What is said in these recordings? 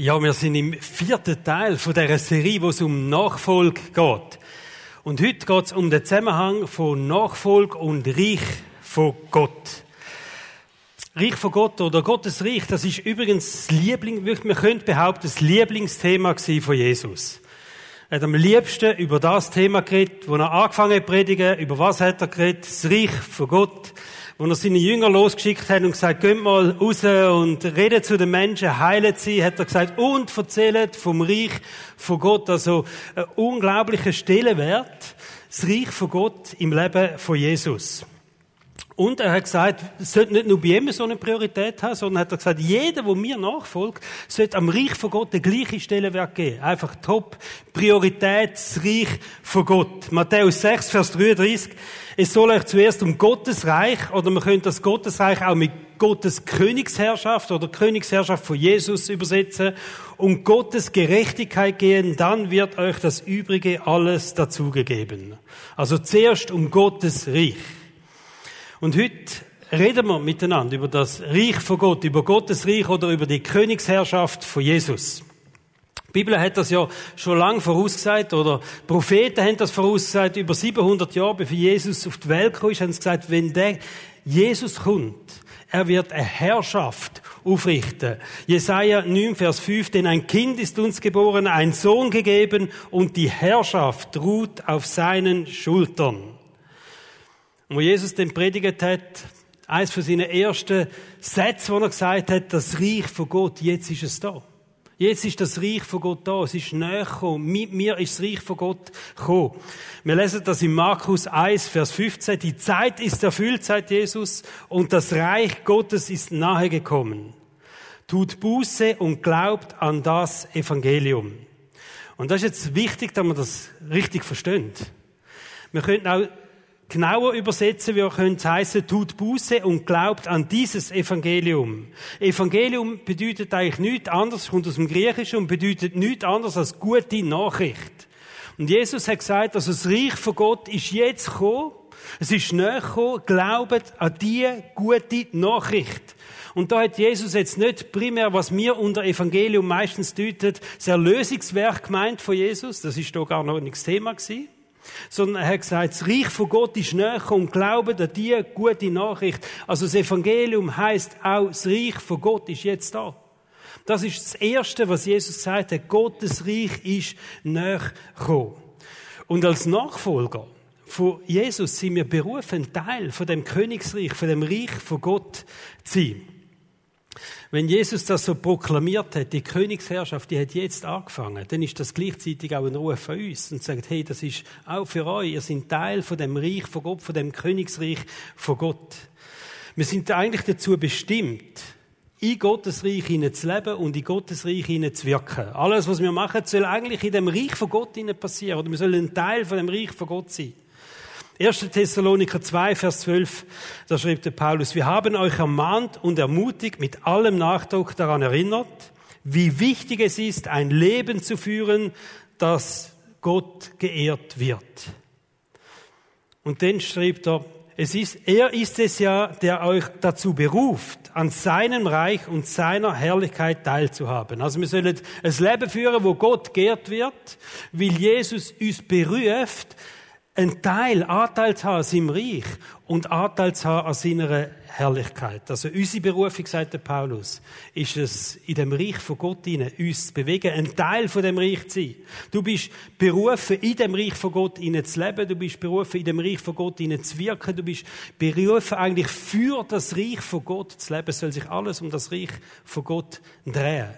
Ja, wir sind im vierten Teil von dieser Serie, wo es um Nachfolge geht. Und heute geht es um den Zusammenhang von Nachfolge und Reich von Gott. Reich von Gott oder Gottes Reich, das ist übrigens das Liebling, man könnte behaupten, das Lieblingsthema von Jesus. Er hat am liebsten über das Thema geredet, wo er angefangen hat zu predigen. Über was hat er geredet? Das Reich von Gott wo er seine Jünger losgeschickt hat und gesagt, geht mal raus und redet zu den Menschen, heilet sie, hat er gesagt, und erzählt vom Reich von Gott. Also, ein unglaublicher Stellenwert, das Reich von Gott im Leben von Jesus. Und er hat gesagt, es sollte nicht nur bei ihm so eine Priorität haben, sondern hat er gesagt, jeder, der mir nachfolgt, sollte am Reich von Gott den gleichen Stellenwert geben. Einfach top Priorität, das Reich von Gott. Matthäus 6, Vers 33. Es soll euch zuerst um Gottes Reich, oder man könnte das Gottesreich auch mit Gottes Königsherrschaft oder Königsherrschaft von Jesus übersetzen, um Gottes Gerechtigkeit gehen, dann wird euch das Übrige alles dazugegeben. Also zuerst um Gottes Reich. Und heute reden wir miteinander über das Reich von Gott, über Gottes Reich oder über die Königsherrschaft von Jesus. Die Bibel hat das ja schon lange vorausgesagt, oder Propheten haben das vorausgesagt, über 700 Jahre bevor Jesus auf die Welt kam, haben sie gesagt, wenn der Jesus kommt, er wird eine Herrschaft aufrichten. Jesaja 9, Vers 5, denn ein Kind ist uns geboren, ein Sohn gegeben und die Herrschaft ruht auf seinen Schultern. Und wo Jesus den predigt hat, eines von seinen ersten Sätzen, wo er gesagt hat, das Reich von Gott, jetzt ist es da. Jetzt ist das Reich von Gott da. Es ist näher gekommen. Mit mir ist das Reich von Gott gekommen. Wir lesen das in Markus 1, Vers 15. Die Zeit ist erfüllt, sagt Jesus, und das Reich Gottes ist nahe gekommen. Tut Buße und glaubt an das Evangelium. Und das ist jetzt wichtig, dass man das richtig versteht. Wir könnten auch genauer übersetzen, wir können es heißen, tut Buße und glaubt an dieses Evangelium. Evangelium bedeutet eigentlich nichts anderes, kommt aus dem Griechischen und bedeutet nichts anderes als gute Nachricht. Und Jesus hat gesagt, dass das Reich von Gott ist jetzt gekommen, es ist näher gekommen, glaubt an die gute Nachricht. Und da hat Jesus jetzt nicht primär, was mir unter Evangelium meistens deutet, das Erlösungswerk gemeint von Jesus, das ist da gar noch nichts Thema gewesen sondern er hat gesagt, das Reich von Gott ist näher und glauben an die gute Nachricht. Also das Evangelium heißt auch, das Reich von Gott ist jetzt da. Das ist das Erste, was Jesus gesagt hat. Gottes Reich ist näher gekommen. Und als Nachfolger von Jesus sind wir berufen, Teil von dem Königsreich, von dem Reich von Gott zu sein. Wenn Jesus das so proklamiert hat, die Königsherrschaft, die hat jetzt angefangen, dann ist das gleichzeitig auch ein Ruf von uns und sagt, hey, das ist auch für euch, ihr seid Teil von dem Reich von Gott, von dem Königsreich von Gott. Wir sind eigentlich dazu bestimmt, in Gottes Reich zu leben und in Gottes Reich zu wirken. Alles, was wir machen, soll eigentlich in dem Reich von Gott passieren. Oder wir sollen ein Teil von dem Reich von Gott sein. 1. Thessaloniker 2, Vers 12, da schreibt der Paulus, wir haben euch ermahnt und ermutigt, mit allem Nachdruck daran erinnert, wie wichtig es ist, ein Leben zu führen, das Gott geehrt wird. Und dann schreibt er, es ist, er ist es ja, der euch dazu beruft, an seinem Reich und seiner Herrlichkeit teilzuhaben. Also wir sollen ein Leben führen, wo Gott geehrt wird, weil Jesus uns beruft, ein Teil, Anteil zu haben an seinem Reich und Anteil zu haben an seiner Herrlichkeit. Also unsere Berufung, sagt der Paulus, ist es, in dem Reich von Gott hinein, uns zu bewegen, ein Teil von dem Reich zu sein. Du bist berufen, in dem Reich von Gott hinein zu leben, du bist berufen, in dem Reich von Gott hinein zu wirken, du bist berufen, eigentlich für das Reich von Gott zu leben. Es soll sich alles um das Reich von Gott drehen.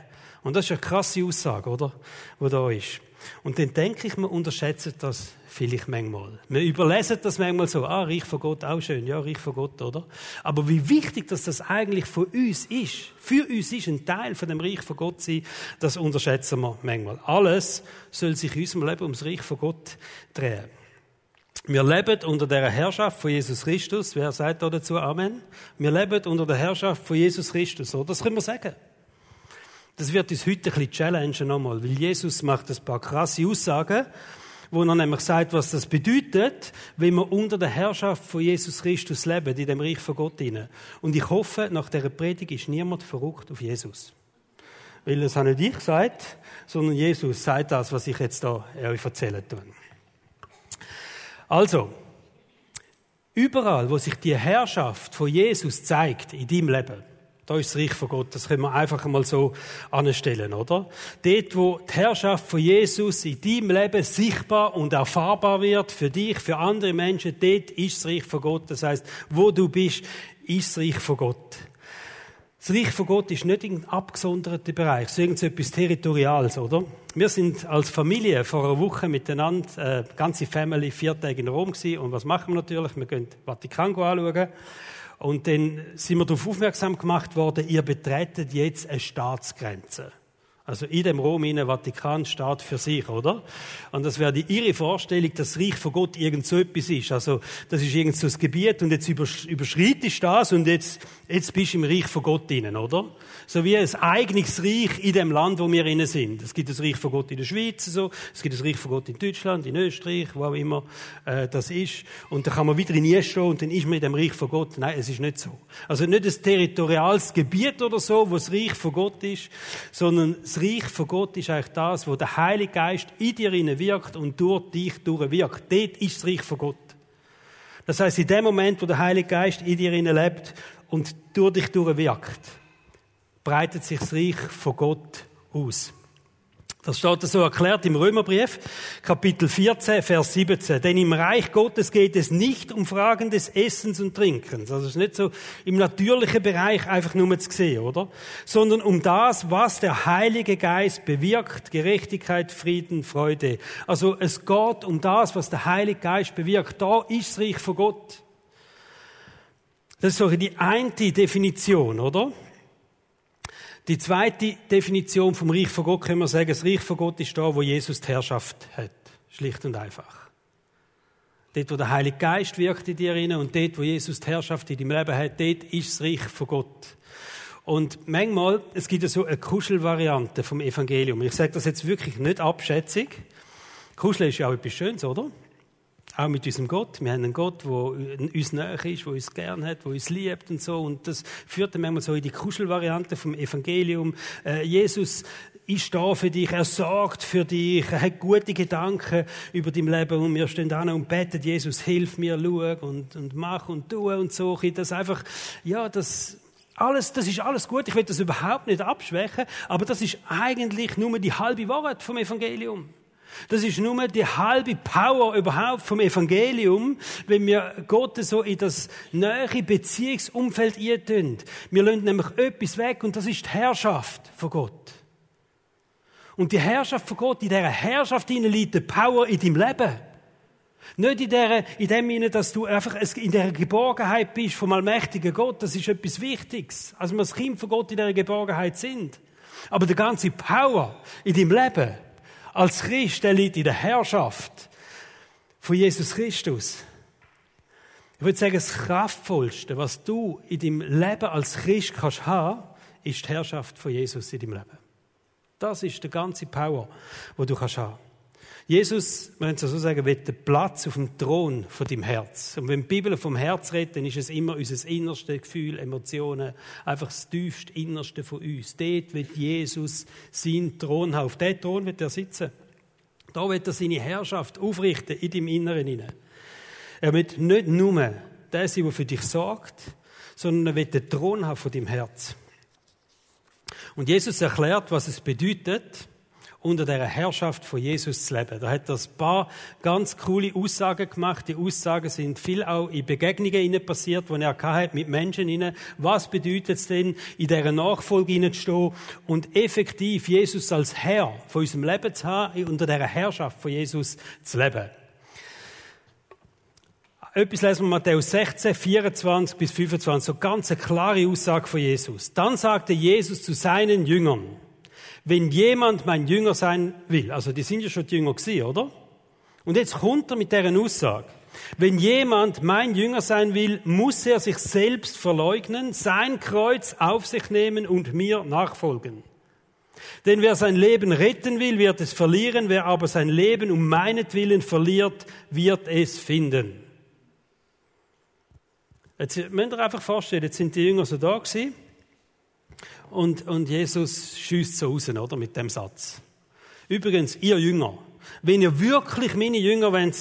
Und das ist eine krasse Aussage, oder? Wo da ist. Und dann denke ich, man unterschätzt das vielleicht manchmal. Wir überlesen das manchmal so, ah, Reich von Gott, auch schön, ja, Reich von Gott, oder? Aber wie wichtig, dass das eigentlich von uns ist, für uns ist, ein Teil von dem Reich von Gott sein, das unterschätzen wir manchmal. Alles soll sich in unserem Leben ums Reich von Gott drehen. Wir leben unter der Herrschaft von Jesus Christus. Wer sagt da dazu Amen? Wir leben unter der Herrschaft von Jesus Christus, oder? Das können wir sagen. Das wird uns heute ein bisschen challengen nochmal, weil Jesus macht ein paar krasse Aussagen, wo er nämlich sagt, was das bedeutet, wenn wir unter der Herrschaft von Jesus Christus leben, in dem Reich von Gott hinein. Und ich hoffe, nach dieser Predigt ist niemand verrückt auf Jesus. weil das habe nicht ich gesagt, sondern Jesus sagt das, was ich jetzt da euch erzählen tue. Also, überall, wo sich die Herrschaft von Jesus zeigt in deinem Leben, da ist das Reich von Gott. Das können wir einfach mal so anstellen, oder? Dort, wo die Herrschaft von Jesus in deinem Leben sichtbar und erfahrbar wird, für dich, für andere Menschen, dort ist das Reich von Gott. Das heißt, wo du bist, ist das Reich von Gott. Das Reich von Gott ist nicht ein abgesonderter Bereich, so irgendetwas Territoriales, oder? Wir sind als Familie vor einer Woche miteinander, äh, ganze Family, vier Tage in Rom gewesen. Und was machen wir natürlich? Wir gehen Vatikan anschauen. Und dann sind wir darauf aufmerksam gemacht worden, ihr betretet jetzt eine Staatsgrenze. Also in dem Rom, in Vatikan steht für sich, oder? Und das wäre die ihre Vorstellung, dass das Reich von Gott irgend so etwas ist. Also, das ist irgend so das Gebiet und jetzt überschreitest du das und jetzt, jetzt bist du im Reich von Gott drinnen, oder? So wie ein eigenes Reich in dem Land, wo wir innen sind. Es gibt das Reich von Gott in der Schweiz, so. Es gibt das Reich von Gott in Deutschland, in Österreich, wo auch immer, äh, das ist. Und da kann man wieder in stehen und dann ist man in dem Reich von Gott. Nein, es ist nicht so. Also nicht ein territoriales Gebiet oder so, wo das Reich von Gott ist, sondern das Reich von Gott ist eigentlich das, wo der Heilige Geist in dir wirkt und durch dich durchwirkt. Dort ist das Reich von Gott. Das heißt, in dem Moment, wo der Heilige Geist in dir lebt und durch dich durchwirkt, breitet sich das Reich von Gott aus. Das steht so erklärt im Römerbrief, Kapitel 14, Vers 17. Denn im Reich Gottes geht es nicht um Fragen des Essens und Trinkens. Also es ist nicht so im natürlichen Bereich einfach nur zu sehen, oder? Sondern um das, was der Heilige Geist bewirkt. Gerechtigkeit, Frieden, Freude. Also es geht um das, was der Heilige Geist bewirkt. Da ist das Reich von Gott. Das ist so die eine Definition, oder? Die zweite Definition vom Reich von Gott können wir sagen, das Reich von Gott ist da, wo Jesus die Herrschaft hat. Schlicht und einfach. Dort, wo der Heilige Geist wirkt in dir rein und dort, wo Jesus die Herrschaft in deinem Leben hat, dort ist das Reich von Gott. Und manchmal, es gibt ja so eine Kuschelvariante vom Evangelium. Ich sage das jetzt wirklich nicht abschätzig. Kuscheln ist ja auch etwas Schönes, oder? Auch mit unserem Gott. Wir haben einen Gott, der uns näher ist, der uns gern hat, der uns liebt und so. Und das führt dann manchmal so in die Kuschelvariante vom Evangelium. Äh, Jesus ist da für dich, er sorgt für dich, er hat gute Gedanken über dein Leben und wir stehen da und beten, Jesus, hilf mir, schau und, und mach und tu und so. Das einfach, ja, das, alles, das ist alles gut. Ich will das überhaupt nicht abschwächen, aber das ist eigentlich nur die halbe Wahrheit vom Evangelium. Das ist nur die halbe Power überhaupt vom Evangelium, wenn wir Gott so in das nähere Beziehungsumfeld eintun. Wir lassen nämlich etwas weg und das ist die Herrschaft von Gott. Und die Herrschaft von Gott, in dieser Herrschaft liegt die Power in deinem Leben. Nicht in, der, in dem Sinne, dass du einfach in der Geborgenheit bist vom allmächtigen Gott. Das ist etwas Wichtiges. Also wir als Kind von Gott in der Geborgenheit sind. Aber die ganze Power in deinem Leben, als Christ, der liegt in der Herrschaft von Jesus Christus. Ich würde sagen, das Kraftvollste, was du in deinem Leben als Christ kannst haben, ist die Herrschaft von Jesus in deinem Leben. Das ist die ganze Power, wo du kannst haben. Jesus, wir können es so sagen, will den Platz auf dem Thron von deinem Herz. Und wenn die Bibel vom Herz redet, dann ist es immer unser innerste Gefühl, Emotionen, einfach das tiefste Innerste von uns. Dort wird Jesus seinen Thron haben. Auf diesem Thron wird er sitzen. Da wird er seine Herrschaft aufrichten in deinem Inneren. Er wird nicht nur der sein, der für dich sorgt, sondern er wird den Thron haben von deinem Herz. Und Jesus erklärt, was es bedeutet, unter der Herrschaft von Jesus zu leben. Da hat er ein paar ganz coole Aussagen gemacht. Die Aussagen sind viel auch in Begegnungen passiert, wo er mit Menschen inne. Was bedeutet es denn, in dieser Nachfolge zu stehen und effektiv Jesus als Herr von unserem Leben zu haben, unter der Herrschaft von Jesus zu leben? Etwas lesen wir Matthäus 16, 24 bis 25, so ganz eine klare Aussage von Jesus. Dann sagte Jesus zu seinen Jüngern, wenn jemand mein Jünger sein will, also die sind ja schon die Jünger gewesen, oder? Und jetzt kommt er mit deren Aussage. Wenn jemand mein Jünger sein will, muss er sich selbst verleugnen, sein Kreuz auf sich nehmen und mir nachfolgen. Denn wer sein Leben retten will, wird es verlieren, wer aber sein Leben um meinetwillen verliert, wird es finden. Jetzt müsst ihr einfach vorstellen, jetzt sind die Jünger so da gewesen Und, und Jesus schießt so raus, oder? Mit dem Satz. Übrigens, ihr Jünger, wenn ihr wirklich meine Jünger wollt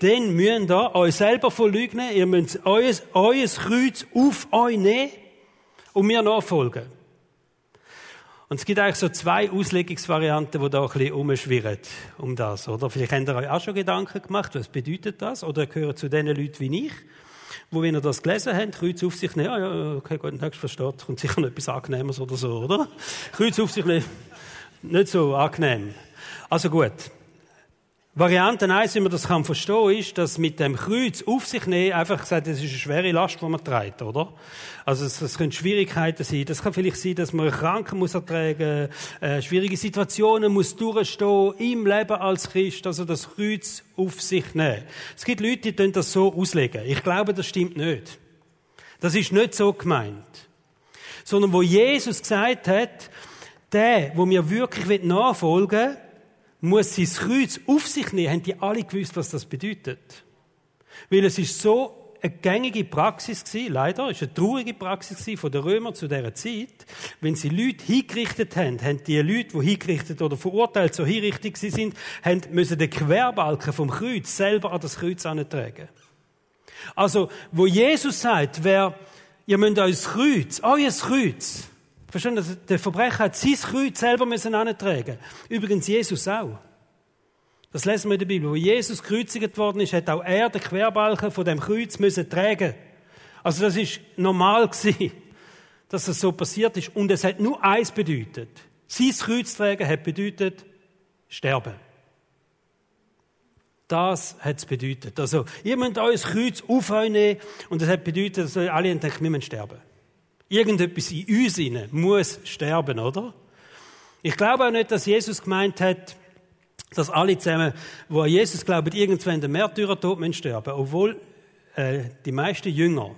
dann müsst ihr euch selber verleugnen, ihr müsst euer, euer Kreuz auf euch nehmen und mir nachfolgen. Und es gibt eigentlich so zwei Auslegungsvarianten, die da ein bisschen umschwirren um das, oder? Vielleicht habt ihr euch auch schon Gedanken gemacht, was bedeutet das? Oder gehört zu den Leuten wie ich, wo, wenn ihr das gelesen habt, Kreuz auf sich nehmen, ja, ja, okay, gut, nächstes versteht, kommt sicher noch etwas Angenehmes oder so, oder? Kreuz auf sich nehmen, nicht so angenehm. Also gut. Variante 1, wie man das kann verstehen, ist, dass mit dem Kreuz auf sich nehmen einfach gesagt, das ist eine schwere Last, die man trägt, oder? Also es, es können Schwierigkeiten sein. Das kann vielleicht sein, dass man Kranken muss ertragen, äh, schwierige Situationen muss durchstehen im Leben als Christ. Also das Kreuz auf sich nehmen. Es gibt Leute, die das so auslegen. Ich glaube, das stimmt nicht. Das ist nicht so gemeint. Sondern wo Jesus gesagt hat, der, wo mir wirklich nachfolgen will, muss sein Kreuz auf sich nehmen, haben die alle gewusst, was das bedeutet. Weil es ist so eine gängige Praxis gewesen, leider, ist eine traurige Praxis gewesen von den Römern zu dieser Zeit. Wenn sie Leute hingerichtet haben, haben die Leute, die hingerichtet oder verurteilt so hinrichtig sind, haben, müssen den Querbalken vom Kreuz selber an das Kreuz antragen. Also, wo Jesus sagt, wer, ihr müsst euer Kreuz, euer Kreuz, Verstehen Sie, der Verbrecher hat sein Kreuz selber müssen antragen. Übrigens Jesus auch. Das lesen wir in der Bibel. Wo Jesus gekreuzigt worden ist, hat auch er den Querbalken von dem Kreuz müssen tragen. Also das ist normal gewesen, dass das so passiert ist. Und es hat nur eins bedeutet. Sein Kreuz tragen hat bedeutet sterben. Das hat es bedeutet. Also, ihr müsst euer Kreuz auf euch nehmen und das hat bedeutet, dass alle denken, wir müssen sterben. Irgendetwas in uns rein muss sterben, oder? Ich glaube auch nicht, dass Jesus gemeint hat, dass alle zusammen, wo an Jesus glauben, irgendwann den Märtyrertod sterben obwohl äh, die meisten Jünger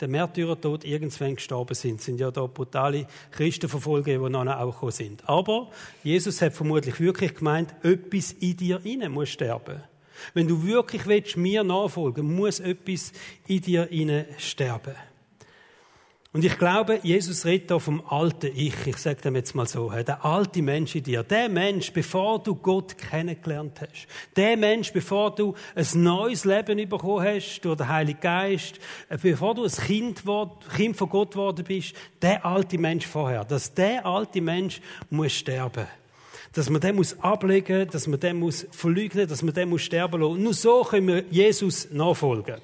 der Märtyrertod irgendwann gestorben sind. sind ja da brutale Christenverfolger, die noch auch gekommen sind. Aber Jesus hat vermutlich wirklich gemeint, etwas in dir rein muss sterben. Wenn du wirklich willst, mir nachfolgen, muss etwas in dir rein sterben. Und ich glaube, Jesus redet hier vom alten Ich. Ich sage dem jetzt mal so. Der alte Mensch in dir. Der Mensch, bevor du Gott kennengelernt hast. Der Mensch, bevor du ein neues Leben bekommen hast durch den Heiligen Geist. Äh, bevor du ein Kind, kind von Gott geworden bist. Der alte Mensch vorher. Dass der alte Mensch muss sterben. Dass man den muss ablegen, dass man den muss verleugnen, dass man den muss sterben lassen. Nur so können wir Jesus nachfolgen.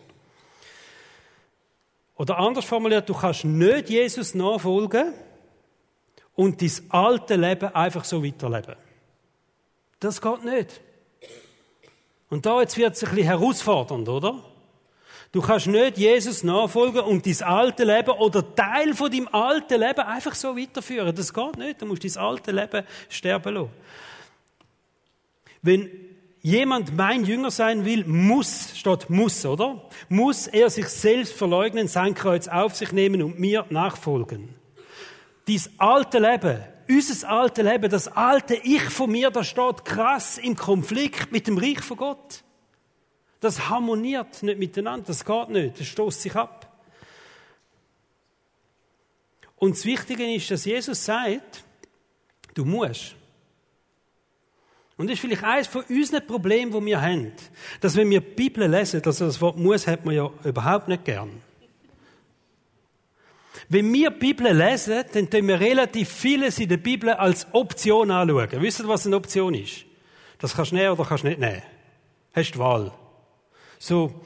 Oder anders formuliert, du kannst nicht Jesus nachfolgen und dein alte Leben einfach so weiterleben. Das geht nicht. Und da jetzt wird es ein bisschen herausfordernd, oder? Du kannst nicht Jesus nachfolgen und dein alte Leben oder Teil von deinem alten Leben einfach so weiterführen. Das geht nicht. Du musst dein alte Leben sterben lassen. Wenn jemand mein Jünger sein will, muss, statt muss, oder? Muss er sich selbst verleugnen, sein Kreuz auf sich nehmen und mir nachfolgen. Dies alte Leben, unser alte Leben, das alte Ich von mir, das steht krass im Konflikt mit dem Reich von Gott. Das harmoniert nicht miteinander, das geht nicht, das stoßt sich ab. Und das Wichtige ist, dass Jesus sagt, du musst. Und das ist vielleicht eines von unseren Problemen, die wir haben. Dass wenn wir die Bibel lesen, also das Wort muss hat man ja überhaupt nicht gern. Wenn wir die Bibel lesen, dann tun wir relativ vieles in der Bibel als Option anschauen. Wisst ihr, was eine Option ist? Das kannst du nehmen oder kannst du nicht nehmen. Hast die Wahl. So,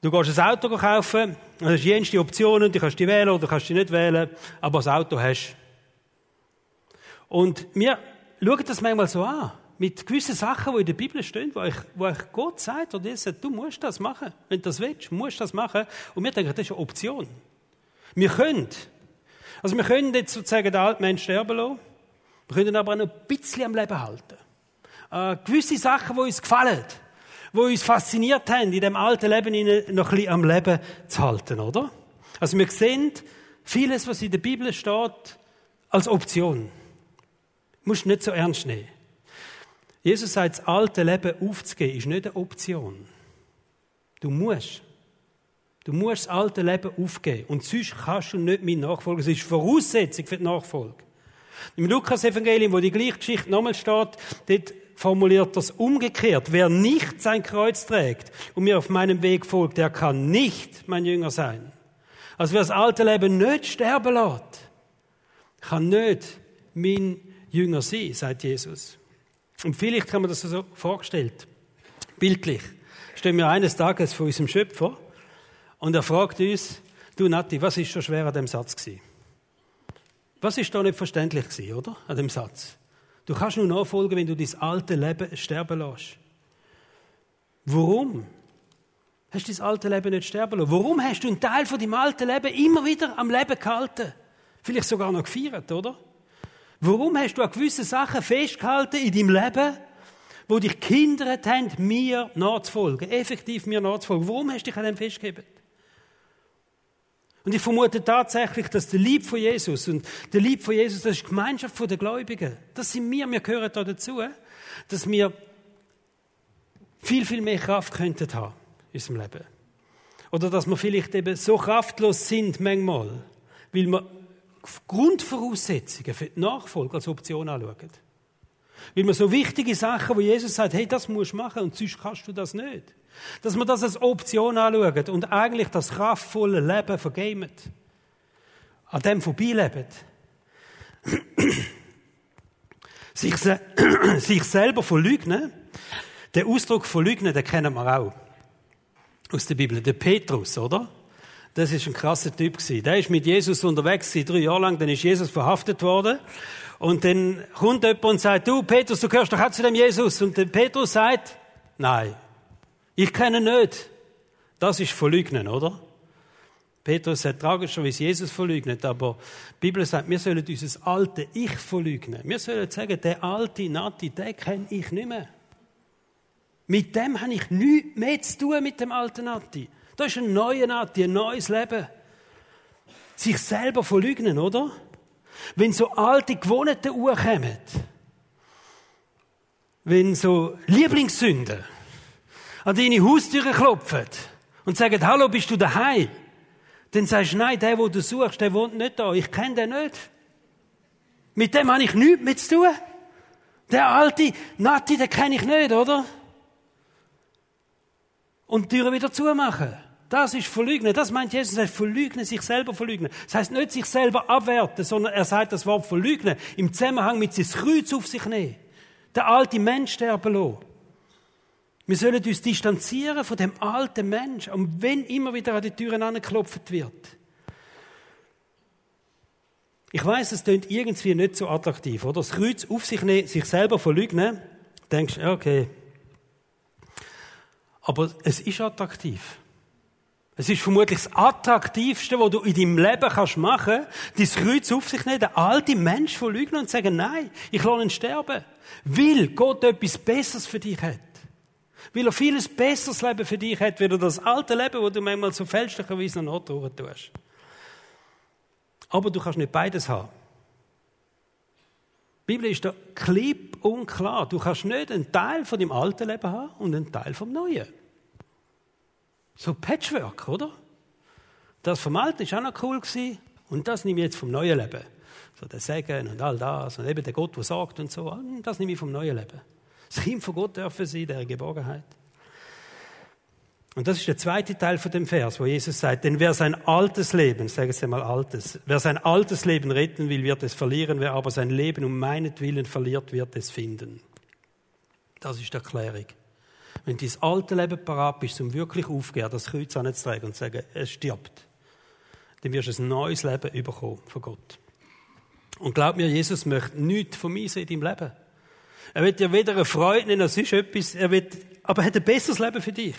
du gehst ein Auto kaufen, dann hast du jenste Optionen, du kannst die wählen oder kannst die nicht wählen, aber das Auto hast. Und wir schauen das manchmal so an mit gewissen Sachen, die in der Bibel stehen, wo ich, wo ich Gott sagt, oder sagt, du musst das machen. Wenn du das willst, musst du das machen. Und wir denken, das ist eine Option. Wir können. Also wir können jetzt sozusagen den alten Menschen sterben lassen. Wir können aber auch noch ein bisschen am Leben halten. Äh, gewisse Sachen, die uns gefallen, die uns fasziniert haben, in dem alten Leben noch ein bisschen am Leben zu halten, oder? Also wir sehen vieles, was in der Bibel steht, als Option. Du musst nicht so ernst nehmen. Jesus sagt, das alte Leben aufzugeben, ist nicht eine Option. Du musst. Du musst das alte Leben aufgeben. Und sonst kannst du nicht mein Nachfolger. Es ist Voraussetzung für die Nachfolge. Im Lukas-Evangelium, wo die gleiche Geschichte nochmal steht, dort formuliert das umgekehrt. Wer nicht sein Kreuz trägt und mir auf meinem Weg folgt, der kann nicht mein Jünger sein. Also wer das alte Leben nicht sterben lässt, kann nicht mein Jünger sein, sagt Jesus. Und vielleicht haben wir das so vorgestellt. Bildlich. Stehen wir eines Tages vor unserem Schöpfer und er fragt uns, du Nati, was ist so schwer an dem Satz gewesen? Was ist da nicht verständlich gewesen, oder? An dem Satz. Du kannst nur nachfolgen, wenn du dein alte Leben sterben lässt. Warum? Hast du dein alte Leben nicht sterben lassen? Warum hast du einen Teil von deinem alten Leben immer wieder am Leben gehalten? Vielleicht sogar noch gefeiert, oder? Warum hast du an gewissen Sachen festgehalten in deinem Leben, wo dich gehindert haben, mir nachzufolgen, effektiv mir nachzufolgen? Warum hast du dich an dem festgehalten? Und ich vermute tatsächlich, dass der Lieb von Jesus und der Lieb von Jesus, das ist die Gemeinschaft der Gläubigen. Das sind wir, wir gehören da dazu, dass wir viel, viel mehr Kraft könnten haben in unserem Leben. Oder dass wir vielleicht eben so kraftlos sind manchmal, weil wir Grundvoraussetzungen für die Nachfolge als Option anschauen. Weil wir so wichtige Sachen, wo Jesus sagt, hey, das musst du machen und sonst kannst du das nicht. Dass wir das als Option anschauen und eigentlich das kraftvolle Leben vergeben. An dem vorbeileben. sich, se sich selber verleugnen. Den Ausdruck verleugnen, den kennen wir auch. Aus der Bibel. Der Petrus, oder? Das ist ein krasser Typ gewesen. Der ist mit Jesus unterwegs gewesen, drei Jahre lang. Dann ist Jesus verhaftet worden. Und dann kommt jemand und sagt, du, Petrus, du gehörst doch auch zu dem Jesus. Und der Petrus sagt, nein, ich kenne nicht. Das ist Verleugnen, oder? Petrus hat tragischerweise Jesus verleugnet, aber die Bibel sagt, wir sollen unser alte Ich verleugnen. Wir sollen sagen, der alte Nati, den kenne ich nicht mehr. Mit dem habe ich nichts mehr zu tun, mit dem alten Nati. Das ist ein neuer Nati, ein neues Leben. Sich selber verleugnen, oder? Wenn so alte, gewohnte Uhr kommen, wenn so Lieblingssünden, an deine Haustüre klopfen und sagen, hallo, bist du daheim? Dann sagst du, nein, der, wo du suchst, der wohnt nicht da. Ich kenne den nicht. Mit dem habe ich nichts mehr zu tun. Der alte Nati, den kenne ich nicht, oder? Und die Türe wieder zumachen. Das ist Verleugnen. Das meint Jesus. Er verleugnen, sich selber verleugnen. Das heißt nicht sich selber abwerten, sondern er sagt das Wort verleugnen im Zusammenhang mit seinem Kreuz auf sich nehmen. Der alte Mensch sterben lassen. Wir sollen uns distanzieren von dem alten Mensch, und wenn immer wieder an die Türen angeklopft wird. Ich weiß, es klingt irgendwie nicht so attraktiv, oder? Das Kreuz auf sich nehmen, sich selber verleugnen, denkst du, okay. Aber es ist attraktiv. Es ist vermutlich das Attraktivste, was du in deinem Leben kannst machen kannst, dein Kreuz auf sich nehmen, den alten Mensch verleugnen und sagen, nein, ich lasse ihn sterben. Weil Gott etwas Besseres für dich hat. Weil er vieles besseres Leben für dich hat, wie du das alte Leben, wo du manchmal so fälschlicherweise noch nachdrücken tust. Aber du kannst nicht beides haben. Die Bibel ist da klipp und klar. Du kannst nicht einen Teil von dem alten Leben haben und einen Teil vom neuen. So Patchwork, oder? Das vom Alten ist auch noch cool gewesen. Und das nehme ich jetzt vom neuen Leben. So der Segen und all das und eben der Gott, der sagt und so. Das nehme ich vom neuen Leben. Das Kind von Gott dürfen sein, der Geborgenheit. Und das ist der zweite Teil von dem Vers, wo Jesus sagt, denn wer sein altes Leben, sagen Sie mal altes, wer sein altes Leben retten will, wird es verlieren, wer aber sein Leben um meinetwillen verliert, wird es finden. Das ist die Erklärung. Wenn das alte Leben parat bist, um wirklich aufzugehen, das Kreuz anzutragen und zu sagen, es stirbt, dann wirst du ein neues Leben bekommen von Gott. Und glaub mir, Jesus möchte nichts von mir in deinem Leben. Er wird dir weder eine Freude das ist etwas, er wird, aber er hat ein besseres Leben für dich.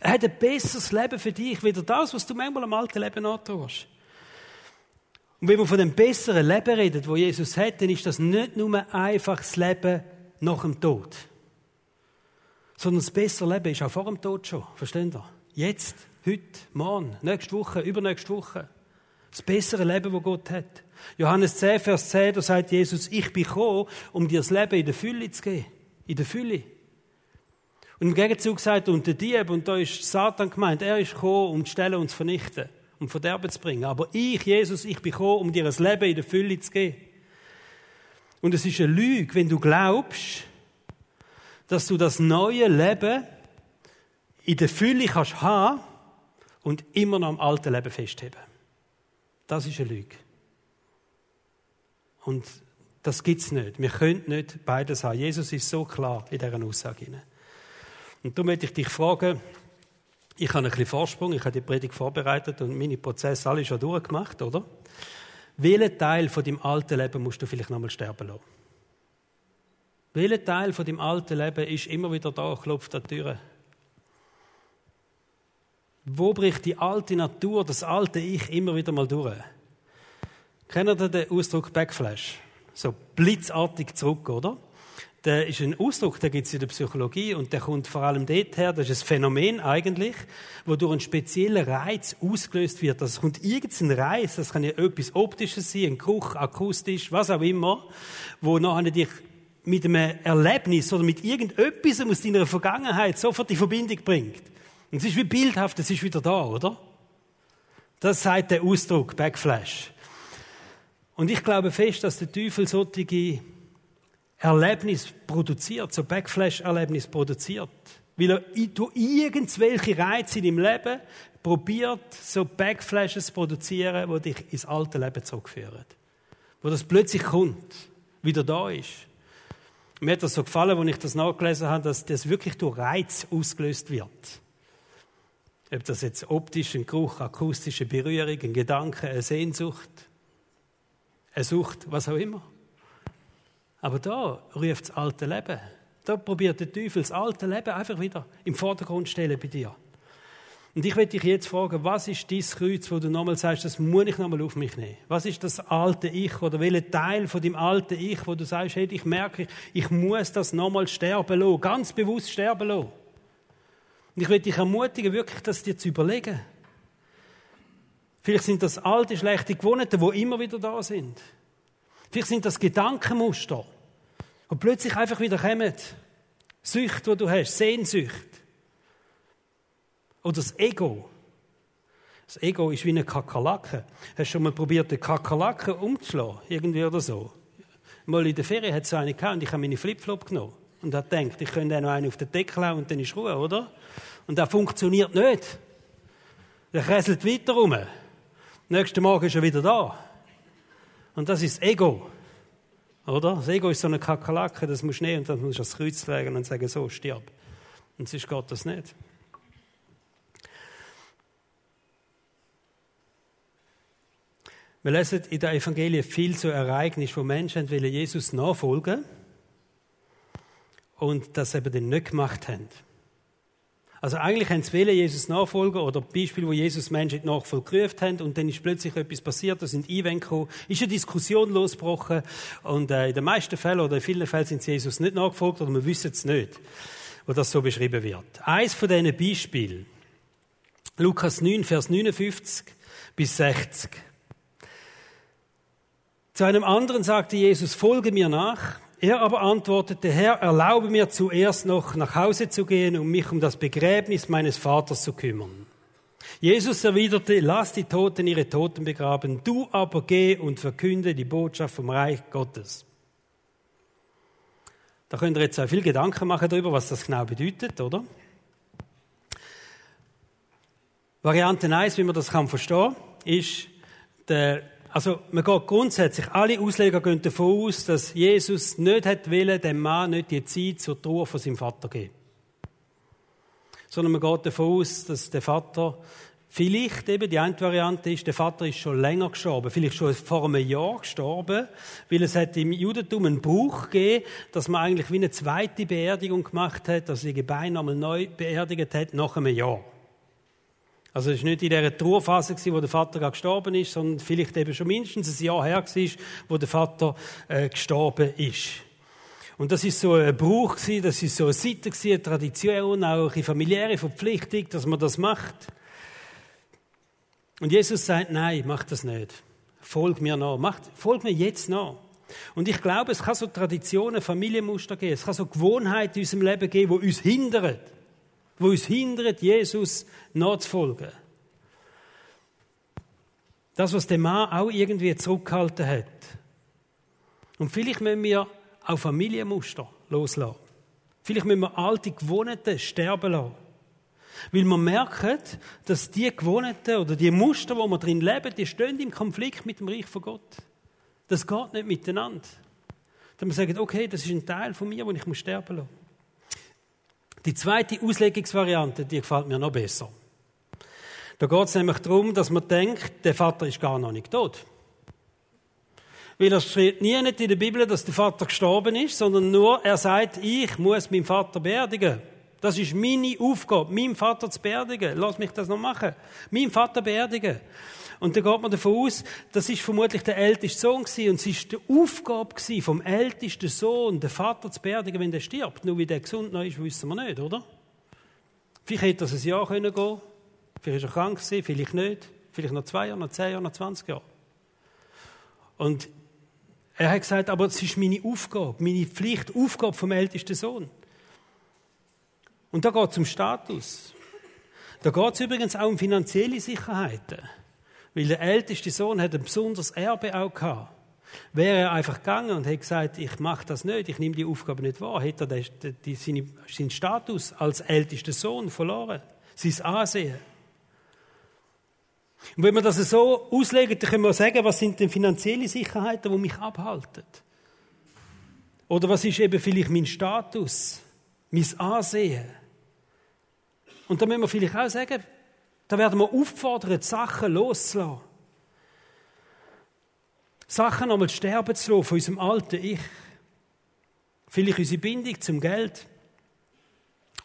Er hat ein besseres Leben für dich, wieder das, was du manchmal am alten Leben antust. Und wenn wir von dem besseren Leben reden, wo Jesus hat, dann ist das nicht nur einfach das Leben nach dem Tod. Sondern das bessere Leben ist auch vor dem Tod schon. Versteht ihr? Jetzt, heute, morgen, nächste Woche, übernächste Woche. Das bessere Leben, das Gott hat. Johannes 10, Vers 10, da sagt Jesus, ich bin gekommen, um dir das Leben in der Fülle zu geben. In der Fülle. Und im Gegenzug sagt und der Dieb, und da ist Satan gemeint, er ist gekommen, um die Stelle und zu vernichten, um Verderben zu bringen. Aber ich, Jesus, ich bin gekommen, um dir ein Leben in der Fülle zu geben. Und es ist eine Lüge, wenn du glaubst, dass du das neue Leben in der Fülle kannst haben und immer noch am alten Leben festheben. Das ist eine Lüge. Und das gibt es nicht. Wir können nicht beides haben. Jesus ist so klar in dieser Aussage. Und darum möchte ich dich fragen, ich habe ein bisschen Vorsprung, ich habe die Predigt vorbereitet und meine Prozesse alle schon durchgemacht, oder? Welchen Teil von deinem alten Leben musst du vielleicht nochmal sterben lassen? Welcher Teil von deinem alten Leben ist immer wieder da, klopft an die Türe? Wo bricht die alte Natur, das alte Ich immer wieder mal durch? Kennt ihr den Ausdruck Backflash? So blitzartig zurück, oder? Der ist ein Ausdruck, der gibt es in der Psychologie und der kommt vor allem dort her, das ist ein Phänomen eigentlich, wo durch einen speziellen Reiz ausgelöst wird. Das kommt irgendein Reiz, das kann ja etwas Optisches sein, ein Geruch, akustisch, was auch immer, wo nachher dich mit einem Erlebnis oder mit irgendetwas aus deiner Vergangenheit sofort die Verbindung bringt. Und es ist wie bildhaft, es ist wieder da, oder? Das sagt der Ausdruck, Backflash. Und ich glaube fest, dass der Teufel solche Erlebnis produziert, so Backflash-Erlebnis produziert. Weil er durch irgendwelche Reize in deinem Leben probiert, so Backflashes zu produzieren, die dich ins alte Leben zurückführen. Wo das plötzlich kommt, wieder da ist. Mir hat das so gefallen, als ich das nachgelesen habe, dass das wirklich durch Reiz ausgelöst wird. Ob das jetzt optisch, ein Geruch, akustische Berührung, ein Gedanke, eine Sehnsucht, eine Sucht, was auch immer. Aber da ruft das alte Leben. Da probiert der Teufel das alte Leben einfach wieder im Vordergrund stellen bei dir. Und ich werde dich jetzt fragen, was ist dein Kreuz, wo du nochmal sagst, das muss ich nochmal auf mich nehmen? Was ist das alte Ich oder welcher Teil von dem alten Ich, wo du sagst, hey, ich merke, ich muss das nochmal sterben lassen, ganz bewusst sterben lassen? Und ich will dich ermutigen, wirklich das dir zu überlegen. Vielleicht sind das alte, schlechte Gewohnheiten, die immer wieder da sind. Vielleicht sind das Gedankenmuster, die plötzlich einfach wieder kommen. Sucht, die du hast, Sehnsucht. Oder das Ego. Das Ego ist wie eine Kakerlake. Hast du schon mal probiert, eine Kakerlake umzuschlagen? Irgendwie oder so? Mal in der Ferien hat es so eine gehabt und ich habe meine Flipflop genommen. Und hat gedacht, ich könnte noch einen auf den Deckel hauen und dann ist Ruhe, oder? Und das funktioniert nicht. Der kresselt weiter rum. Nächsten Morgen ist er wieder da. Und das ist Ego. Oder? Das Ego ist so eine Kakerlake, das musst du nehmen und dann musst du das Kreuz legen und sagen, so, stirb. Und sonst geht das nicht. Wir lesen in der Evangelie viel zu Ereignissen, wo Menschen Jesus nachfolgen und das eben nicht gemacht haben. Also eigentlich haben sie wollen, Jesus nachfolgen oder Beispiel, wo Jesus Menschen die Nachfolge gerufen haben und dann ist plötzlich etwas passiert, da sind Einwände gekommen, ist eine Diskussion losgebrochen und äh, in den meisten Fällen oder in vielen Fällen sind sie Jesus nicht nachgefolgt oder wir wissen es nicht, wo das so beschrieben wird. Eins von diesen Beispielen, Lukas 9, Vers 59 bis 60. Zu einem anderen sagte Jesus, folge mir nach. Er aber antwortete, Herr, erlaube mir zuerst noch nach Hause zu gehen, um mich um das Begräbnis meines Vaters zu kümmern. Jesus erwiderte, lass die Toten ihre Toten begraben, du aber geh und verkünde die Botschaft vom Reich Gottes. Da könnt ihr jetzt auch viel Gedanken machen darüber, was das genau bedeutet, oder? Variante 1, wie man das kann verstehen, ist der also, man geht grundsätzlich, alle Ausleger gehen davon aus, dass Jesus nicht hat wollen, dem Mann nicht die Zeit zur Trauer von seinem Vater geben. Sondern man geht davon aus, dass der Vater Vielleicht eben, die eine Variante ist, der Vater ist schon länger gestorben, vielleicht schon vor einem Jahr gestorben, weil es hat im Judentum einen Brauch gegeben, dass man eigentlich wie eine zweite Beerdigung gemacht hat, dass die Gebeine nochmal neu beerdigt hat, nach einem Jahr. Also es war nicht in dieser Trauerphase, wo der Vater gestorben ist, sondern vielleicht eben schon mindestens ein Jahr her war, wo der Vater äh, gestorben ist. Und das ist so ein Brauch das ist so eine Seite eine Tradition, auch eine familiäre Verpflichtung, dass man das macht. Und Jesus sagt, nein, mach das nicht. Folg mir nach. Macht, folg mir jetzt nach. Und ich glaube, es kann so Traditionen, Familienmuster geben, es kann so Gewohnheiten in unserem Leben geben, die uns hindern, die uns hindern, Jesus nachzufolgen. Das, was der Mann auch irgendwie zurückgehalten hat. Und vielleicht müssen wir auch Familienmuster loslassen. Vielleicht müssen wir alte Gewohnheiten sterben lassen. Weil wir merken, dass die Gewohnheiten oder die Muster, wo wir drin leben, die stehen im Konflikt mit dem Reich von Gott. Das geht nicht miteinander. Dann wir sagen, okay, das ist ein Teil von mir, den ich sterben lassen. Die zweite Auslegungsvariante, die gefällt mir noch besser. Da geht es nämlich darum, dass man denkt, der Vater ist gar noch nicht tot. Weil es steht nie in der Bibel, dass der Vater gestorben ist, sondern nur, er sagt, ich muss meinen Vater beerdigen. Das ist meine Aufgabe, meinen Vater zu beerdigen. Lass mich das noch machen. Meinen Vater beerdigen. Und da geht man davon aus, das ist vermutlich der älteste Sohn gewesen, und es ist die Aufgabe gewesen, vom ältesten Sohn, den Vater zu beerdigen, wenn der stirbt. Nur wie der gesund noch ist, wissen wir nicht, oder? Vielleicht hätte das ein Jahr gehen können Vielleicht ist er krank gewesen, vielleicht nicht. Vielleicht noch zwei Jahre, noch zehn Jahre, noch zwanzig Jahre. Und er hat gesagt, aber es ist meine Aufgabe, meine Pflicht, Aufgabe vom ältesten Sohn. Und da geht es um Status. Da geht es übrigens auch um finanzielle Sicherheiten. Weil der älteste Sohn hat ein besonderes Erbe auch gehabt. Wäre er einfach gegangen und hätte gesagt, ich mache das nicht, ich nehme die Aufgabe nicht wahr, hätte er seinen Status als ältester Sohn verloren. Sein Ansehen. Und wenn wir das so auslegen, dann können wir sagen, was sind denn finanzielle Sicherheiten, die mich abhalten? Oder was ist eben vielleicht mein Status, mein Ansehen? Und da müssen wir vielleicht auch sagen, da werden wir aufgefordert, Sachen loszulassen. Sachen einmal sterben zu lassen von unserem alten Ich. Vielleicht unsere Bindung zum Geld.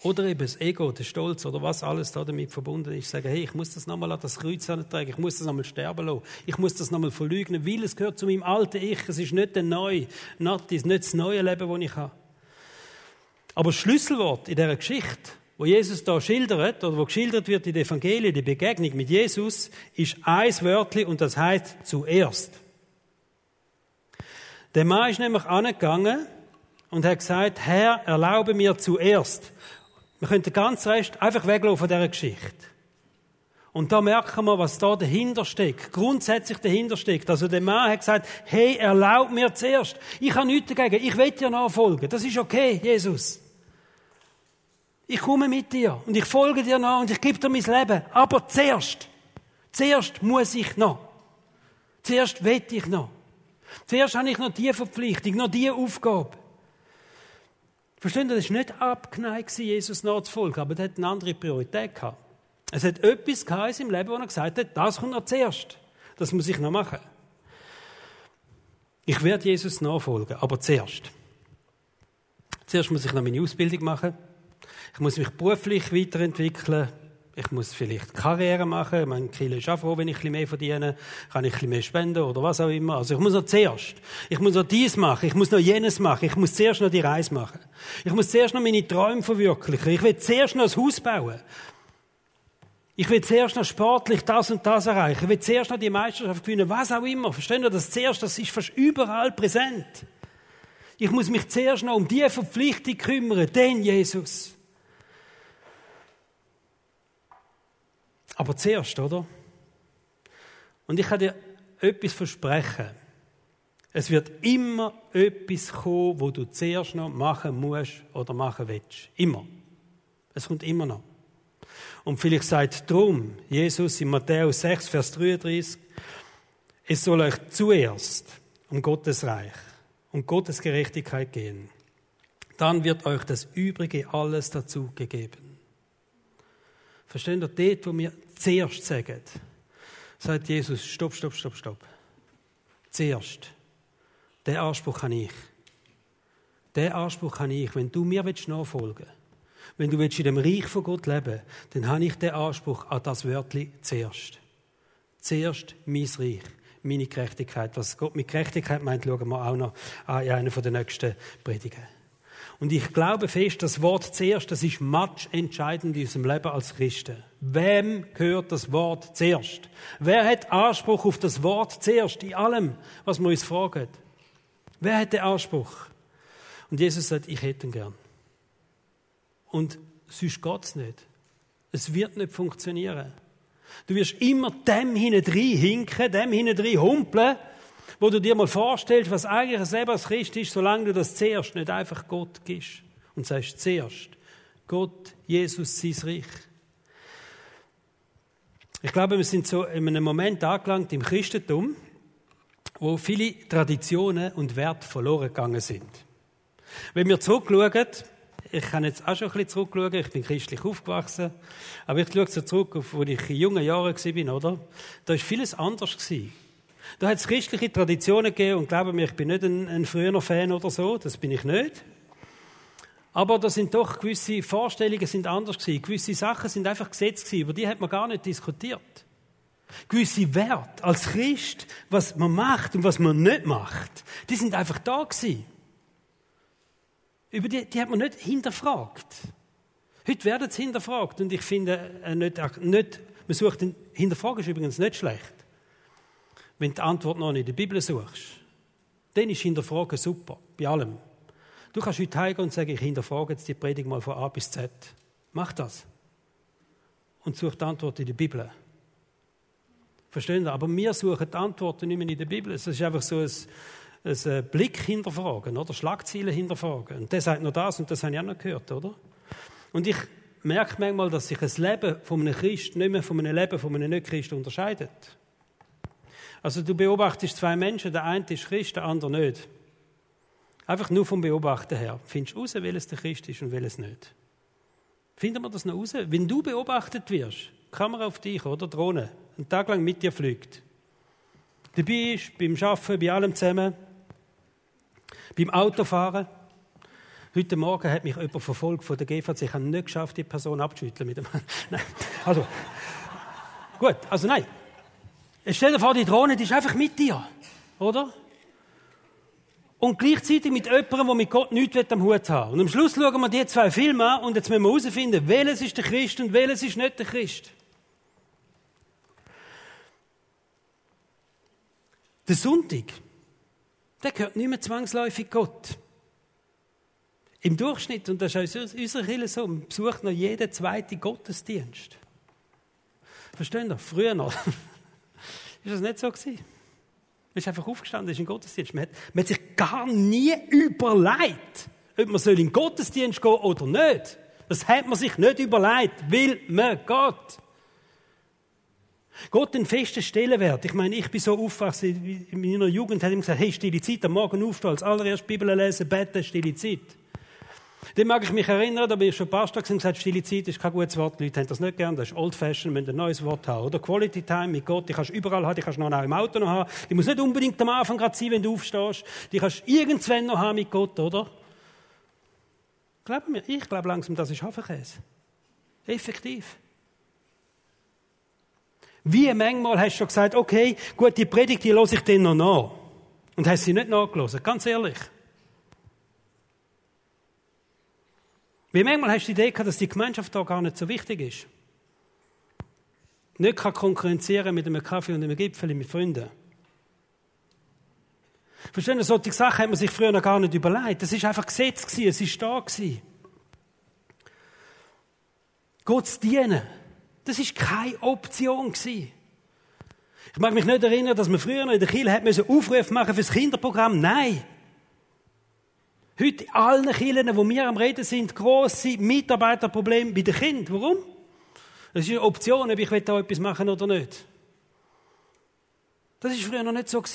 Oder eben das Ego, der Stolz oder was alles da damit verbunden ist. Sagen, hey, ich muss das nochmal an das Kreuz tragen, ich muss das nochmal sterben lassen, ich muss das nochmal verleugnen, weil es gehört zu meinem alten Ich, es ist nicht der neue, nicht das neue Leben, das ich habe. Aber das Schlüsselwort in dieser Geschichte wo Jesus da schildert, oder wo geschildert wird in der Evangelien, die Begegnung mit Jesus, ist eins Wörtli und das heißt zuerst. Der Mann ist nämlich angegangen und hat gesagt, Herr, erlaube mir zuerst. Wir können den ganzen Rest einfach weglaufen von dieser Geschichte. Und da merken wir, was da dahinter steckt, grundsätzlich dahinter steckt. Also der Mann hat gesagt, hey, erlaub mir zuerst. Ich habe nichts dagegen, ich will dir nachfolgen. Das ist okay, Jesus. Ich komme mit dir und ich folge dir nach und ich gebe dir mein Leben. Aber zuerst, zuerst muss ich noch. Zuerst will ich noch. Zuerst habe ich noch die Verpflichtung, noch die Aufgabe. Verstehen Sie, das war nicht abgeneigt, Jesus nachzufolgen, aber er hat eine andere Priorität gehabt. Es hat etwas gehabt in seinem Leben, wo er gesagt hat, das kommt noch zuerst. Das muss ich noch machen. Ich werde Jesus nachfolgen, aber zuerst. Zuerst muss ich noch meine Ausbildung machen. Ich muss mich beruflich weiterentwickeln. Ich muss vielleicht Karriere machen. Mein Kilo ist auch froh, wenn ich ein bisschen mehr verdiene. Kann ich ein bisschen mehr spenden oder was auch immer. Also ich muss noch zuerst. Ich muss noch dies machen. Ich muss noch jenes machen. Ich muss zuerst noch die Reise machen. Ich muss zuerst noch meine Träume verwirklichen. Ich will zuerst noch ein Haus bauen. Ich will zuerst noch sportlich das und das erreichen. Ich will zuerst noch die Meisterschaft gewinnen. Was auch immer. Verstehen Sie das zuerst? Das ist fast überall präsent. Ich muss mich zuerst noch um die Verpflichtung kümmern. Denn Jesus. Aber zuerst, oder? Und ich kann dir etwas versprechen. Es wird immer etwas kommen, wo du zuerst noch machen musst oder machen willst. Immer. Es kommt immer noch. Und vielleicht sagt drum Jesus in Matthäus 6, Vers 33, es soll euch zuerst um Gottes Reich, um Gottes Gerechtigkeit gehen. Dann wird euch das Übrige alles dazu gegeben. Verstehen ihr, dort, wo wir zuerst sagen, sagt Jesus, stopp, stopp, stopp, stopp. Zuerst. Den Anspruch habe ich. Den Anspruch habe ich. Wenn du mir nachfolgen willst, wenn du in dem Reich von Gott leben dann habe ich den Anspruch an das Wörtli zuerst. Zuerst mein Reich, meine Gerechtigkeit. Was Gott mit Gerechtigkeit meint, schauen wir auch noch in einer der nächsten Predigen. Und ich glaube fest, das Wort zuerst, das ist match entscheidend in unserem Leben als Christen. Wem gehört das Wort zuerst? Wer hat Anspruch auf das Wort zuerst in allem, was wir uns fragen? Wer hat den Anspruch? Und Jesus sagt, ich hätte ihn gern. Und sonst geht es nicht. Es wird nicht funktionieren. Du wirst immer dem hinten hinken, dem hinten humpeln, wo du dir mal vorstellst, was eigentlich Leben als Christ ist, solange du das zuerst nicht einfach Gott gibst. Und sagst zuerst, Gott, Jesus, sein Reich. Ich glaube, wir sind so in einem Moment angelangt im Christentum, wo viele Traditionen und Werte verloren gegangen sind. Wenn wir zurückschauen, ich kann jetzt auch schon ein bisschen zurückschauen, ich bin christlich aufgewachsen, aber ich schaue so zurück, auf wo ich in jungen Jahren war, oder? Da war vieles anders. Da hat es christliche Traditionen gegeben und glaube mir, ich bin nicht ein, ein früherer Fan oder so, das bin ich nicht. Aber da sind doch gewisse Vorstellungen sind anders gewesen. Gewisse Sachen sind einfach gesetzt gewesen, über die hat man gar nicht diskutiert. Gewisse Werte als Christ, was man macht und was man nicht macht, die sind einfach da gewesen. Über die, die hat man nicht hinterfragt. Heute werden sie hinterfragt und ich finde, äh, nicht, nicht, man sucht hinterfragen ist übrigens nicht schlecht. Wenn du die Antwort noch nicht in der Bibel suchst, dann ist hinterfragen super, bei allem. Du kannst heute heimgehen und sagen, ich hinterfrage jetzt die Predigt mal von A bis Z. Mach das. Und such die Antwort in der Bibel. Verstehen Sie? Aber wir suchen die Antworten nicht mehr in der Bibel. Es ist einfach so ein, ein äh, Blick hinterfragen, oder? Schlagzeilen hinterfragen. Und der sagt noch das und das habe ich auch noch gehört, oder? Und ich merke manchmal, dass sich das Leben von einem Christ nicht mehr von einem Leben von einem Nicht-Christ unterscheidet. Also du beobachtest zwei Menschen, der eine ist Christ, der andere nicht. Einfach nur vom Beobachten her. Findest du raus, welches der Christ ist und welches nicht? Finden wir das noch raus? Wenn du beobachtet wirst, Kamera auf dich oder Drohne, einen Tag lang mit dir fliegt, dabei ist, beim Arbeiten, bei allem zusammen, beim Autofahren. Heute Morgen hat mich jemand verfolgt von der GVC. Ich habe nicht geschafft, die Person abzuschütteln mit dem. nein. Also, gut, also nein. Stell dir vor, die Drohne, die ist einfach mit dir. Oder? Und gleichzeitig mit jemandem, der mit Gott nichts am Hut haben Und am Schluss schauen wir die zwei Filme an und jetzt müssen wir herausfinden, welches ist der Christ und welches ist nicht der Christ. Der Sonntag, der gehört nicht mehr zwangsläufig Gott. Im Durchschnitt, und das ist unsere Kirche so, besucht noch jeden zweiten Gottesdienst. Verstehen Sie? Früher noch. Ist das nicht so gewesen? Man ist einfach aufgestanden, ist in den Gottesdienst. Man hat, man hat sich gar nie überlegt, ob man in den Gottesdienst gehen soll oder nicht. Das hat man sich nicht überlegt, weil man Gott. Gott einen festen Stellenwert. Ich meine, ich bin so aufgewachsen, in meiner Jugend hat ihm gesagt, hey, stille Zeit, am Morgen aufstehen, als allererst Bibel lesen, beten, stille Zeit. Dann mag ich mich erinnern, da bin ich schon paar Tage gesagt, stille Zeit ist kein gutes Wort. Die Leute haben das nicht gern. Das ist old fashioned, müssen ein neues Wort haben. Oder Quality Time mit Gott. Die kannst du überall haben. Die kannst du noch im Auto noch haben. Die muss nicht unbedingt am Anfang gerade sein, wenn du aufstehst. Die kannst du irgendwann noch haben mit Gott, oder? Glaub mir, ich glaube langsam, das ist Hafenkäse. Effektiv. Wie manchmal hast du schon gesagt, okay, gut, die Predigt, die höre ich dann noch nach. Und hast sie nicht nachgelesen, ganz ehrlich. Wie manchmal hast du die Idee gehabt, dass die Gemeinschaft da gar nicht so wichtig ist. Nicht kann konkurrenzieren mit einem Kaffee und einem Gipfel mit Freunden. Verstehen Sie, solche Sachen hat man sich früher noch gar nicht überlegt. Das ist einfach Gesetz gewesen, es ist da gewesen. Gott dienen, das ist keine Option gewesen. Ich mag mich nicht erinnern, dass man früher noch in der Kirche hat Aufrufe machen fürs Kinderprogramm. Nein. Heute in allen Kirchen, wo wir am Reden sind, grosse Mitarbeiterprobleme bei den Kindern. Warum? Das ist eine Option, ob ich da etwas machen oder nicht. Das war früher noch nicht so Das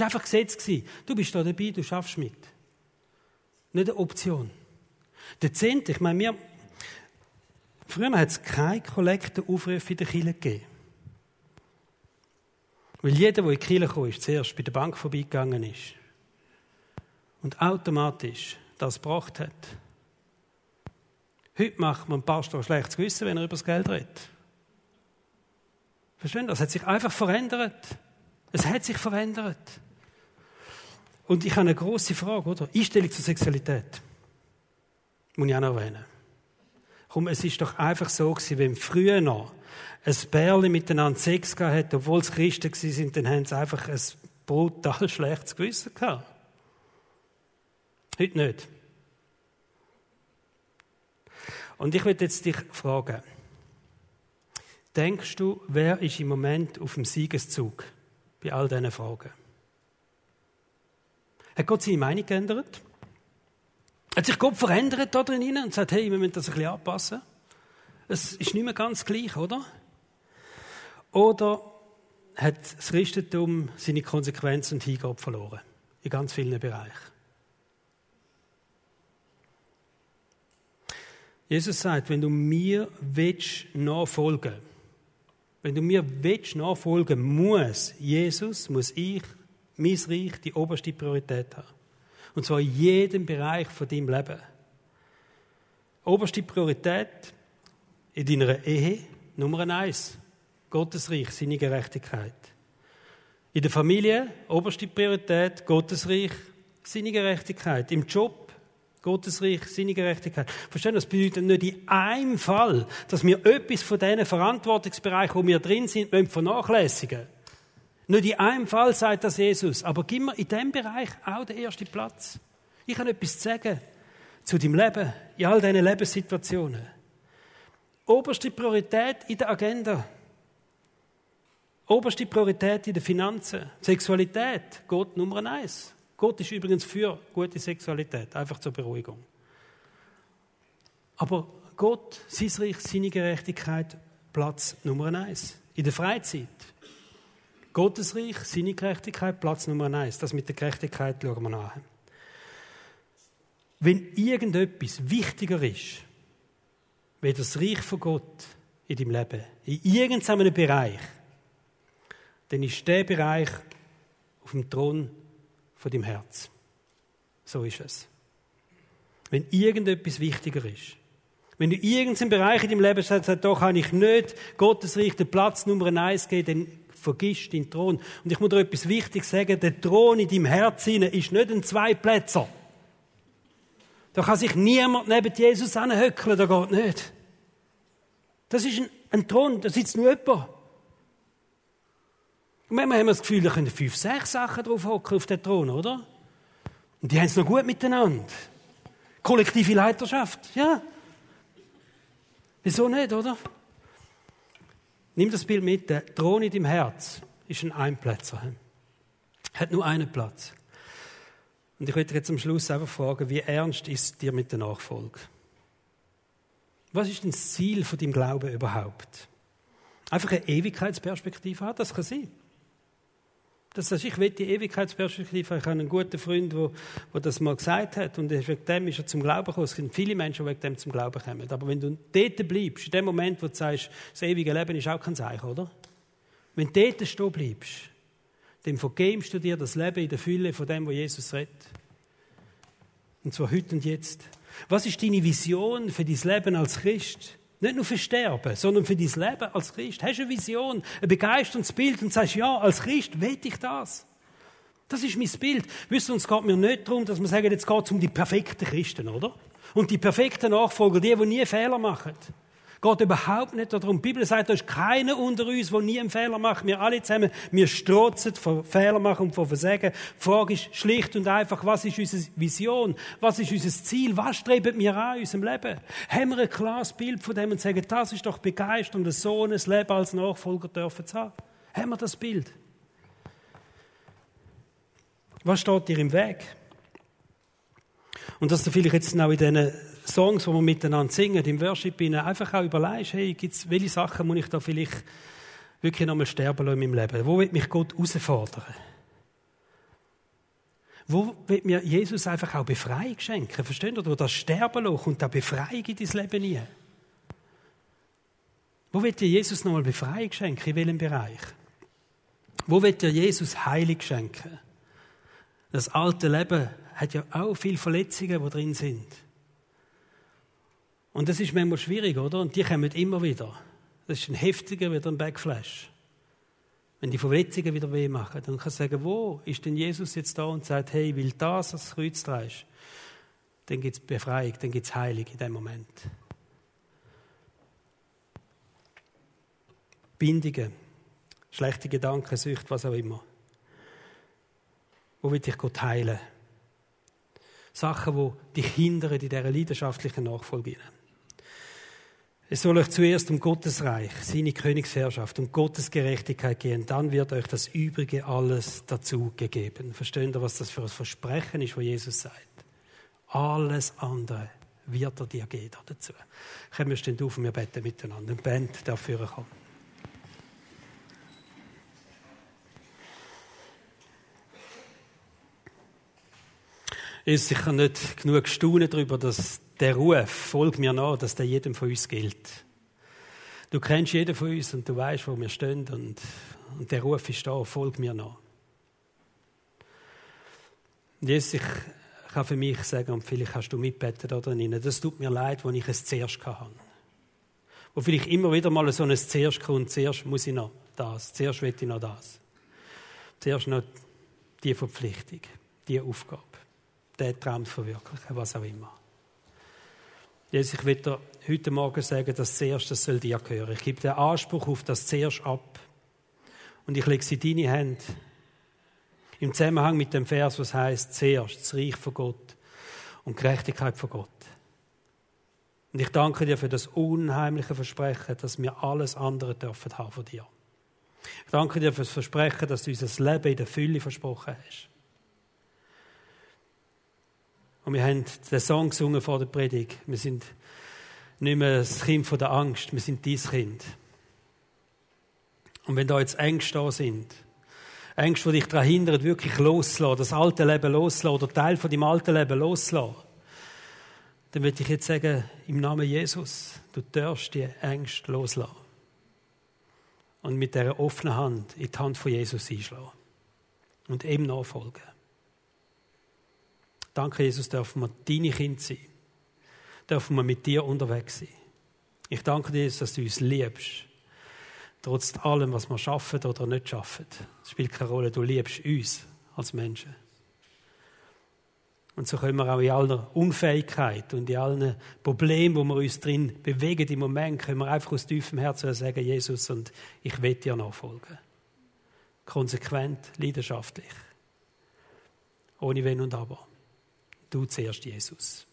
war einfach Gesetz Du bist da dabei, du schaffst mit. Nicht eine Option. Der Zehnte, ich meine, wir, früher hat es keine Kollektenaufrufe in der Kirche gegeben. Weil jeder, der in die Kirche kam, ist, zuerst bei der Bank vorbeigegangen ist und automatisch das gebracht hat. Heute macht man ein Pastor schlechtes Gewissen, wenn er über das Geld redet. Verstehen Das hat sich einfach verändert. Es hat sich verändert. Und ich habe eine große Frage, oder? Einstellung zur Sexualität. Muss ich auch noch erwähnen. Komm, es ist doch einfach so gewesen, wenn früher noch ein Bärli miteinander Sex gehabt hat, obwohl es Christen waren, dann haben sie einfach ein brutal schlechtes Gewissen gehabt. Heute nicht. Und ich möchte jetzt dich fragen, denkst du, wer ist im Moment auf dem Siegeszug bei all diesen Fragen? Hat Gott seine Meinung geändert? Hat sich Gott verändert da drin und sagt, hey, wir müssen das ein bisschen anpassen? Es ist nicht mehr ganz gleich, oder? Oder hat das Christentum seine Konsequenzen und Hingabe verloren? In ganz vielen Bereichen. Jesus sagt, wenn du mir willst nachfolgen, wenn du mir willst nachfolgen muss, Jesus, muss ich, mein Reich, die oberste Priorität haben. Und zwar in jedem Bereich von deinem Leben. Oberste Priorität in deiner Ehe, Nummer eins. Gottes Reich, seine Gerechtigkeit. In der Familie, oberste Priorität, Gottes Reich, seine Gerechtigkeit. Im Job, Gottes Reich, seine Gerechtigkeit. Verstehen Das bedeutet nicht in einem Fall, dass wir etwas von diesen Verantwortungsbereichen, wo wir drin sind, vernachlässigen Nicht in einem Fall sagt das Jesus, aber gib mir in diesem Bereich auch den ersten Platz. Ich habe etwas zu sagen zu deinem Leben, in all diesen Lebenssituationen. Oberste Priorität in der Agenda. Oberste Priorität in den Finanzen. Sexualität, Gott Nummer eins. Gott ist übrigens für gute Sexualität, einfach zur Beruhigung. Aber Gott, sein Reich, seine Gerechtigkeit, Platz Nummer eins. In der Freizeit. Gottes Reich, seine Gerechtigkeit, Platz Nummer eins. Das mit der Gerechtigkeit schauen wir nach. Wenn irgendetwas wichtiger ist, wie das Reich von Gott in deinem Leben, in irgendeinem Bereich, dann ist der Bereich auf dem Thron von deinem Herz. So ist es. Wenn irgendetwas wichtiger ist. Wenn du irgendeinen Bereich in deinem Leben sagst, da kann ich nicht Gottes Reich Platz Nummer eins geben, dann vergisst deinen Thron. Und ich muss dir etwas Wichtiges sagen, der Thron in deinem Herzen ist nicht ein Zweiplätzer. Da kann sich niemand neben Jesus anhöckeln, da geht nicht. Das ist ein, ein Thron, da sitzt nur jemand. Und manchmal haben wir das Gefühl, da können fünf, sechs Sachen drauf hocken auf den Thron, oder? Und die haben es noch gut miteinander. Kollektive Leiterschaft, ja. Wieso nicht, oder? Nimm das Bild mit. Der Thron in deinem Herz ist ein Einplätzer. Hat nur einen Platz. Und ich möchte jetzt am Schluss einfach fragen, wie ernst ist dir mit der Nachfolge? Was ist denn das Ziel von deinem Glauben überhaupt? Einfach eine Ewigkeitsperspektive haben, das kann sein. Das heißt, ich will die Ewigkeitsperspektive. Ich habe einen guten Freund, der, der das mal gesagt hat. Und wegen dem ist er zum Glauben gekommen. Es sind viele Menschen, die wegen dem zum Glauben kommen. Aber wenn du dort bleibst, in dem Moment, wo du sagst, das ewige Leben ist auch kein Zeichen, oder? Wenn du dort stehen bleibst, dann vergebst du dir das Leben in der Fülle von dem, was Jesus redet. Und zwar heute und jetzt. Was ist deine Vision für dein Leben als Christ? Nicht nur für Sterben, sondern für dein Leben als Christ. Hast du eine Vision, ein begeisterndes Bild und sagst, ja, als Christ will ich das. Das ist mein Bild. Wisst ihr, es geht mir nicht darum, dass wir sagen, jetzt geht es um die perfekten Christen, oder? Und die perfekten Nachfolger, die, die nie Fehler machen geht überhaupt nicht darum. Die Bibel sagt, da ist keiner unter uns, der nie einen Fehler macht. Wir alle zusammen, wir strotzen von Fehler machen und von Versagen. Die Frage ist schlicht und einfach, was ist unsere Vision? Was ist unser Ziel? Was streben wir an in unserem Leben? Haben wir ein klares Bild von dem und sagen, das ist doch begeistert, so ein Leben als Nachfolger dürfen zu haben? Haben wir das Bild? Was steht dir im Weg? Und dass du vielleicht jetzt auch in diesen Songs, die wir miteinander singen, im Worship, einfach auch überlegst, hey, gibt's, welche Sachen muss ich da vielleicht wirklich nochmal sterben lassen in meinem Leben? Wo wird mich Gott herausfordern? Wo wird mir Jesus einfach auch Befreiung schenken? Versteht ihr? Wo das Sterben lassen und da Befreiung in dein Leben nie. Wo wird dir Jesus nochmal Befreiung schenken? In welchem Bereich? Wo wird dir Jesus Heilung schenken? Das alte Leben hat ja auch viele Verletzungen, die drin sind. Und das ist manchmal schwierig, oder? Und die kommen immer wieder. Das ist ein heftiger wieder ein Backflash. Wenn die Verletzungen wieder weh machen, dann kannst du sagen, wo ist denn Jesus jetzt da und sagt, hey, will das das Kreuz trägst? Dann gibt es Befreiung, dann gibt es Heilung in dem Moment. Bindungen, schlechte Gedanken, Sucht, was auch immer. Wo will dich Gott heilen? Sachen, die dich hindern in dieser leidenschaftlichen Nachfolge. Es soll euch zuerst um Gottes Reich, seine Königsherrschaft, um Gottes Gerechtigkeit gehen. Dann wird euch das Übrige alles dazu gegeben. Versteht ihr, was das für ein Versprechen ist, was Jesus sagt? Alles andere wird er dir geben dazu. Kommen wir stehen auf und wir beten miteinander. Die Band darf führen kommen. ist sicher nicht genug staunen darüber, dass der Ruf, folg mir nach, dass der jedem von uns gilt. Du kennst jeden von uns und du weißt, wo wir stehen und, und der Ruf ist da, folg mir nach. Jesus, ich kann für mich sagen, und vielleicht hast du mitbeten da drin, das tut mir leid, wo ich es zuerst hatte. Wo vielleicht immer wieder mal so ein zuerst kommt, zuerst muss ich noch das, zuerst will ich noch das. Zuerst noch die Verpflichtung, die Aufgabe den Traum verwirklichen, was auch immer. Jesus, ich will dir heute Morgen sagen, dass zuerst das soll dir gehören. Ich gebe den Anspruch auf das zuerst ab. Und ich lege sie in deine Hände. Im Zusammenhang mit dem Vers, was heißt zuerst das Reich von Gott und Gerechtigkeit von Gott. Und ich danke dir für das unheimliche Versprechen, dass wir alles andere dürfen haben von dir. Ich danke dir für das Versprechen, dass du uns das Leben in der Fülle versprochen hast. Und wir haben den Song gesungen vor der Predigt. Wir sind nicht mehr das Kind von der Angst, wir sind dies Kind. Und wenn da jetzt Ängste da sind, Ängste, die dich daran hindern, wirklich loszulassen, das alte Leben loszulassen oder Teil von deinem alten Leben loszulassen, dann würde ich jetzt sagen, im Namen Jesus, du darfst die Ängste loslassen. Und mit dieser offenen Hand in die Hand von Jesus einschlagen. Und ihm nachfolgen. Danke, Jesus, dürfen wir deine Kinder sein. Dürfen wir mit dir unterwegs sein. Ich danke dir, dass du uns liebst. Trotz allem, was wir schaffen oder nicht schaffen. Es spielt keine Rolle. Du liebst uns als Menschen. Und so können wir auch in aller Unfähigkeit und in allen Problemen, wo wir uns drin bewegen im Moment, können wir einfach aus tiefem Herzen sagen, Jesus, und ich will dir nachfolgen. Konsequent, leidenschaftlich. Ohne Wenn und Aber. Du zuerst, Jesus.